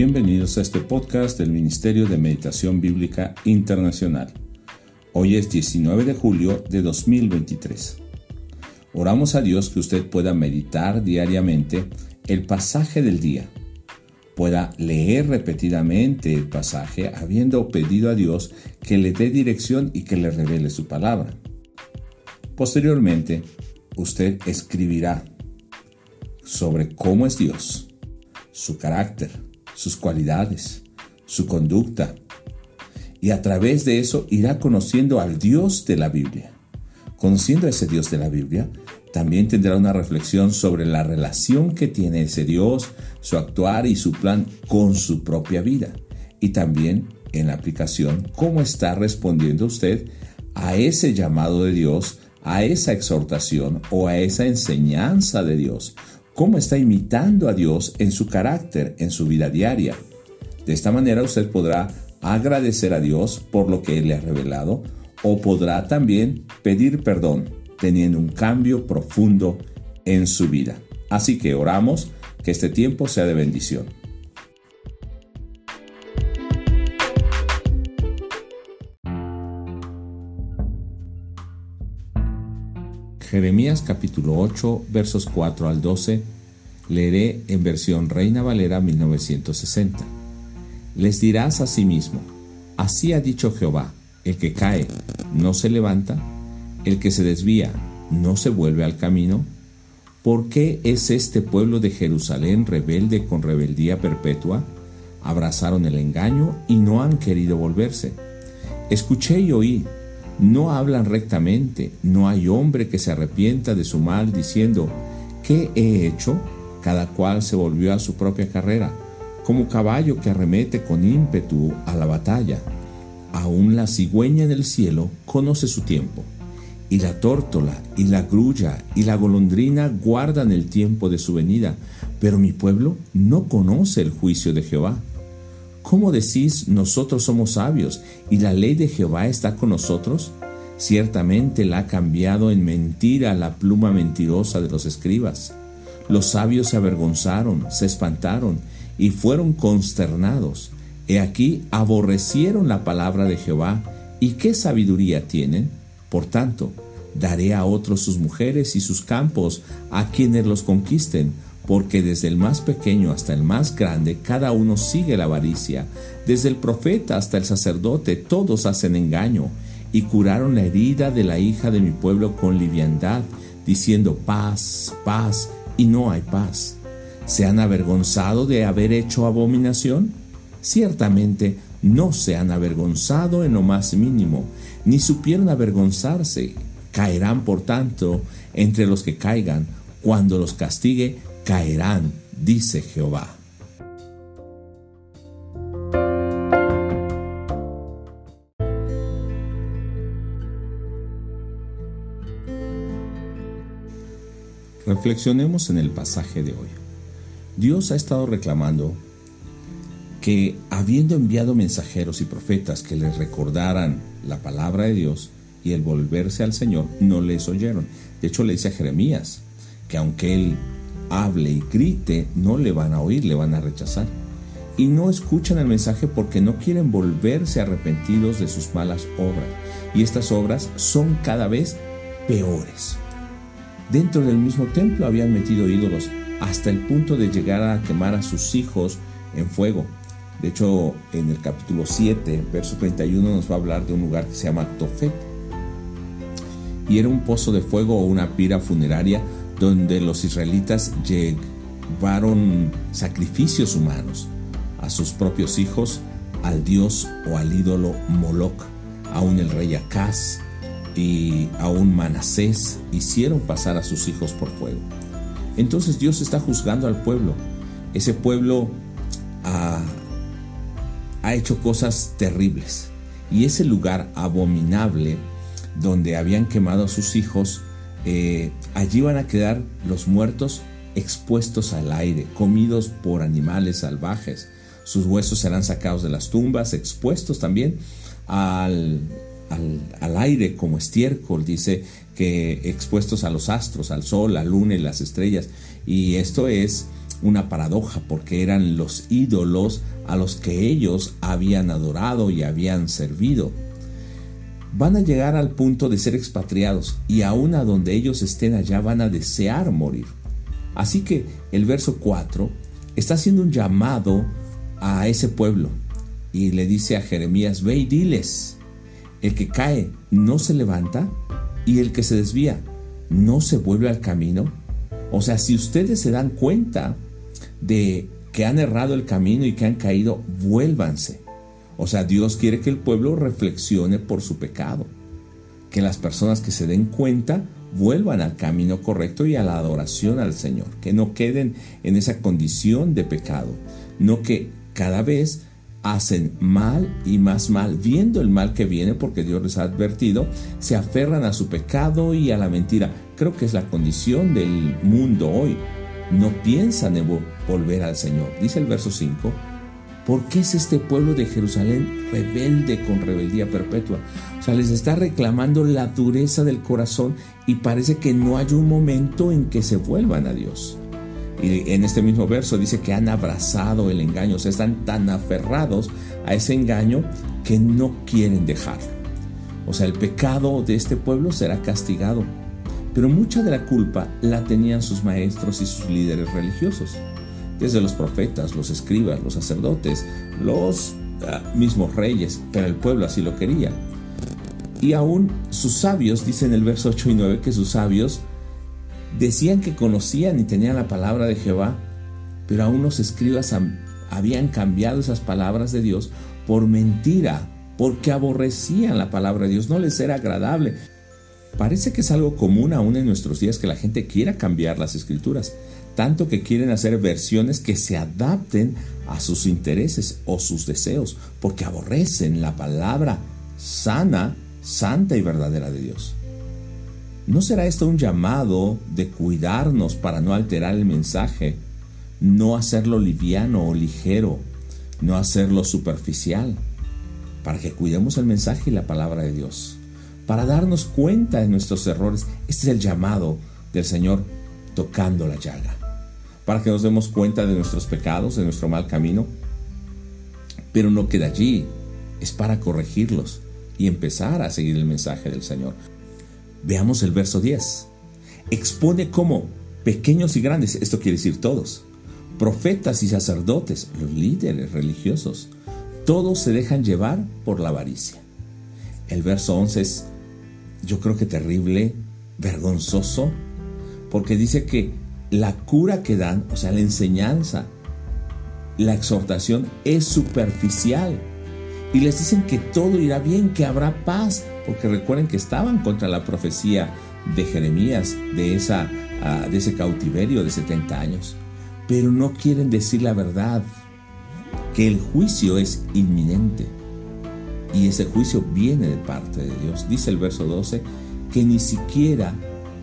Bienvenidos a este podcast del Ministerio de Meditación Bíblica Internacional. Hoy es 19 de julio de 2023. Oramos a Dios que usted pueda meditar diariamente el pasaje del día, pueda leer repetidamente el pasaje habiendo pedido a Dios que le dé dirección y que le revele su palabra. Posteriormente, usted escribirá sobre cómo es Dios, su carácter, sus cualidades, su conducta, y a través de eso irá conociendo al Dios de la Biblia. Conociendo a ese Dios de la Biblia, también tendrá una reflexión sobre la relación que tiene ese Dios, su actuar y su plan con su propia vida. Y también en la aplicación, cómo está respondiendo usted a ese llamado de Dios, a esa exhortación o a esa enseñanza de Dios cómo está imitando a Dios en su carácter, en su vida diaria. De esta manera usted podrá agradecer a Dios por lo que Él le ha revelado o podrá también pedir perdón teniendo un cambio profundo en su vida. Así que oramos que este tiempo sea de bendición. Jeremías capítulo 8 versos 4 al 12 leeré en versión Reina Valera 1960. Les dirás a sí mismo, así ha dicho Jehová, el que cae no se levanta, el que se desvía no se vuelve al camino. ¿Por qué es este pueblo de Jerusalén rebelde con rebeldía perpetua? Abrazaron el engaño y no han querido volverse. Escuché y oí, no hablan rectamente, no hay hombre que se arrepienta de su mal diciendo, ¿qué he hecho? Cada cual se volvió a su propia carrera, como caballo que arremete con ímpetu a la batalla. Aún la cigüeña del cielo conoce su tiempo, y la tórtola, y la grulla, y la golondrina guardan el tiempo de su venida, pero mi pueblo no conoce el juicio de Jehová. ¿Cómo decís nosotros somos sabios y la ley de Jehová está con nosotros? Ciertamente la ha cambiado en mentira la pluma mentirosa de los escribas. Los sabios se avergonzaron, se espantaron y fueron consternados. He aquí aborrecieron la palabra de Jehová. ¿Y qué sabiduría tienen? Por tanto, daré a otros sus mujeres y sus campos a quienes los conquisten porque desde el más pequeño hasta el más grande cada uno sigue la avaricia, desde el profeta hasta el sacerdote todos hacen engaño, y curaron la herida de la hija de mi pueblo con liviandad, diciendo paz, paz, y no hay paz. ¿Se han avergonzado de haber hecho abominación? Ciertamente no se han avergonzado en lo más mínimo, ni supieron avergonzarse. Caerán, por tanto, entre los que caigan, cuando los castigue, caerán, dice Jehová. Reflexionemos en el pasaje de hoy. Dios ha estado reclamando que habiendo enviado mensajeros y profetas que les recordaran la palabra de Dios y el volverse al Señor, no les oyeron. De hecho, le dice a Jeremías que aunque él hable y grite, no le van a oír, le van a rechazar. Y no escuchan el mensaje porque no quieren volverse arrepentidos de sus malas obras. Y estas obras son cada vez peores. Dentro del mismo templo habían metido ídolos hasta el punto de llegar a quemar a sus hijos en fuego. De hecho, en el capítulo 7, verso 31 nos va a hablar de un lugar que se llama Tofet. Y era un pozo de fuego o una pira funeraria donde los israelitas llevaron sacrificios humanos a sus propios hijos, al dios o al ídolo Moloch. Aún el rey Acaz y aún Manasés hicieron pasar a sus hijos por fuego. Entonces Dios está juzgando al pueblo. Ese pueblo ha, ha hecho cosas terribles. Y ese lugar abominable donde habían quemado a sus hijos eh, allí van a quedar los muertos expuestos al aire, comidos por animales salvajes. Sus huesos serán sacados de las tumbas, expuestos también al, al, aire como estiércol, dice que expuestos a los astros, al sol, la luna y las estrellas. Y esto es una paradoja porque eran los ídolos a los que ellos habían adorado y habían servido. Van a llegar al punto de ser expatriados y aún a donde ellos estén allá van a desear morir. Así que el verso 4 está haciendo un llamado a ese pueblo y le dice a Jeremías, ve y diles, el que cae no se levanta y el que se desvía no se vuelve al camino. O sea, si ustedes se dan cuenta de que han errado el camino y que han caído, vuélvanse. O sea, Dios quiere que el pueblo reflexione por su pecado. Que las personas que se den cuenta vuelvan al camino correcto y a la adoración al Señor. Que no queden en esa condición de pecado. No que cada vez hacen mal y más mal, viendo el mal que viene porque Dios les ha advertido, se aferran a su pecado y a la mentira. Creo que es la condición del mundo hoy. No piensan en volver al Señor. Dice el verso 5, ¿por qué es este pueblo de Jerusalén rebelde con rebeldía perpetua? O sea, les está reclamando la dureza del corazón y parece que no hay un momento en que se vuelvan a Dios. Y en este mismo verso dice que han abrazado el engaño, o sea, están tan aferrados a ese engaño que no quieren dejarlo. O sea, el pecado de este pueblo será castigado. Pero mucha de la culpa la tenían sus maestros y sus líderes religiosos. Desde los profetas, los escribas, los sacerdotes, los ah, mismos reyes, pero el pueblo así lo quería. Y aún sus sabios, dicen en el verso 8 y 9, que sus sabios Decían que conocían y tenían la palabra de Jehová, pero aún los escribas habían cambiado esas palabras de Dios por mentira, porque aborrecían la palabra de Dios, no les era agradable. Parece que es algo común aún en nuestros días que la gente quiera cambiar las escrituras, tanto que quieren hacer versiones que se adapten a sus intereses o sus deseos, porque aborrecen la palabra sana, santa y verdadera de Dios. ¿No será esto un llamado de cuidarnos para no alterar el mensaje, no hacerlo liviano o ligero, no hacerlo superficial, para que cuidemos el mensaje y la palabra de Dios, para darnos cuenta de nuestros errores? Este es el llamado del Señor tocando la llaga, para que nos demos cuenta de nuestros pecados, de nuestro mal camino, pero no queda allí, es para corregirlos y empezar a seguir el mensaje del Señor. Veamos el verso 10. Expone cómo pequeños y grandes, esto quiere decir todos, profetas y sacerdotes, los líderes religiosos, todos se dejan llevar por la avaricia. El verso 11 es, yo creo que terrible, vergonzoso, porque dice que la cura que dan, o sea, la enseñanza, la exhortación es superficial. Y les dicen que todo irá bien, que habrá paz, porque recuerden que estaban contra la profecía de Jeremías de, esa, ah, de ese cautiverio de 70 años, pero no quieren decir la verdad, que el juicio es inminente y ese juicio viene de parte de Dios. Dice el verso 12 que ni siquiera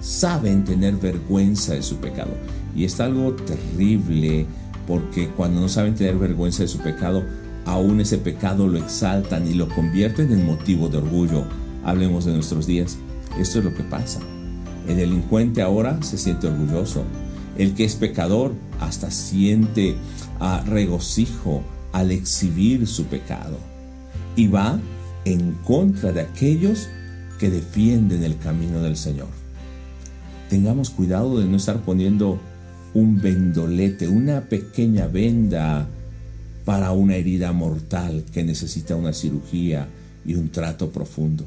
saben tener vergüenza de su pecado. Y es algo terrible porque cuando no saben tener vergüenza de su pecado, aún ese pecado lo exaltan y lo convierten en motivo de orgullo Hablemos de nuestros días. Esto es lo que pasa. El delincuente ahora se siente orgulloso. El que es pecador hasta siente a regocijo al exhibir su pecado. Y va en contra de aquellos que defienden el camino del Señor. Tengamos cuidado de no estar poniendo un vendolete, una pequeña venda para una herida mortal que necesita una cirugía y un trato profundo.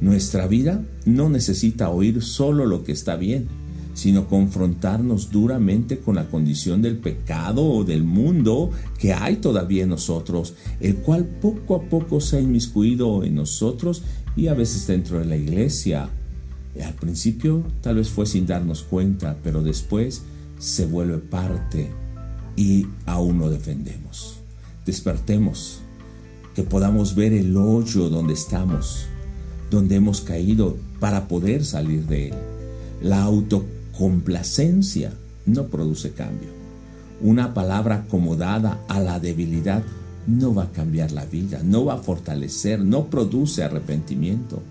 Nuestra vida no necesita oír solo lo que está bien, sino confrontarnos duramente con la condición del pecado o del mundo que hay todavía en nosotros, el cual poco a poco se ha inmiscuido en nosotros y a veces dentro de la iglesia. Al principio tal vez fue sin darnos cuenta, pero después se vuelve parte y aún lo defendemos. Despertemos, que podamos ver el hoyo donde estamos donde hemos caído para poder salir de él. La autocomplacencia no produce cambio. Una palabra acomodada a la debilidad no va a cambiar la vida, no va a fortalecer, no produce arrepentimiento.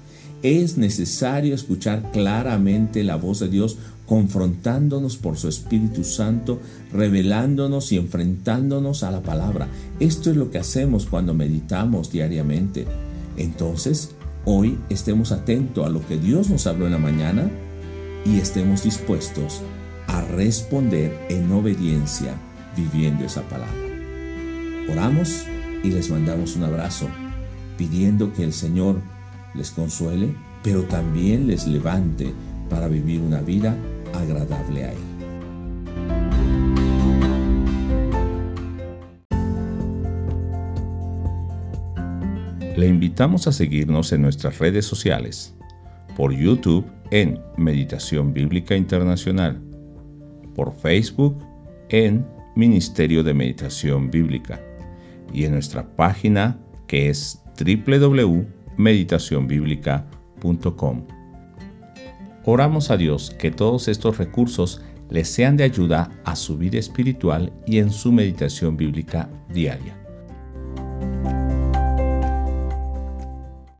es necesario escuchar claramente la voz de Dios confrontándonos por su Espíritu Santo, revelándonos y enfrentándonos a la palabra. Esto es lo que hacemos cuando meditamos diariamente. Entonces, hoy estemos atentos a lo que Dios nos habló en la mañana y estemos dispuestos a responder en obediencia viviendo esa palabra. Oramos y les mandamos un abrazo, pidiendo que el Señor les consuele, pero también les levante para vivir una vida agradable a Él. Le invitamos a seguirnos en nuestras redes sociales, por YouTube en Meditación Bíblica Internacional, por Facebook en Ministerio de Meditación Bíblica y en nuestra página que es www.meditacionbiblica.com. Oramos a Dios que todos estos recursos les sean de ayuda a su vida espiritual y en su meditación bíblica diaria.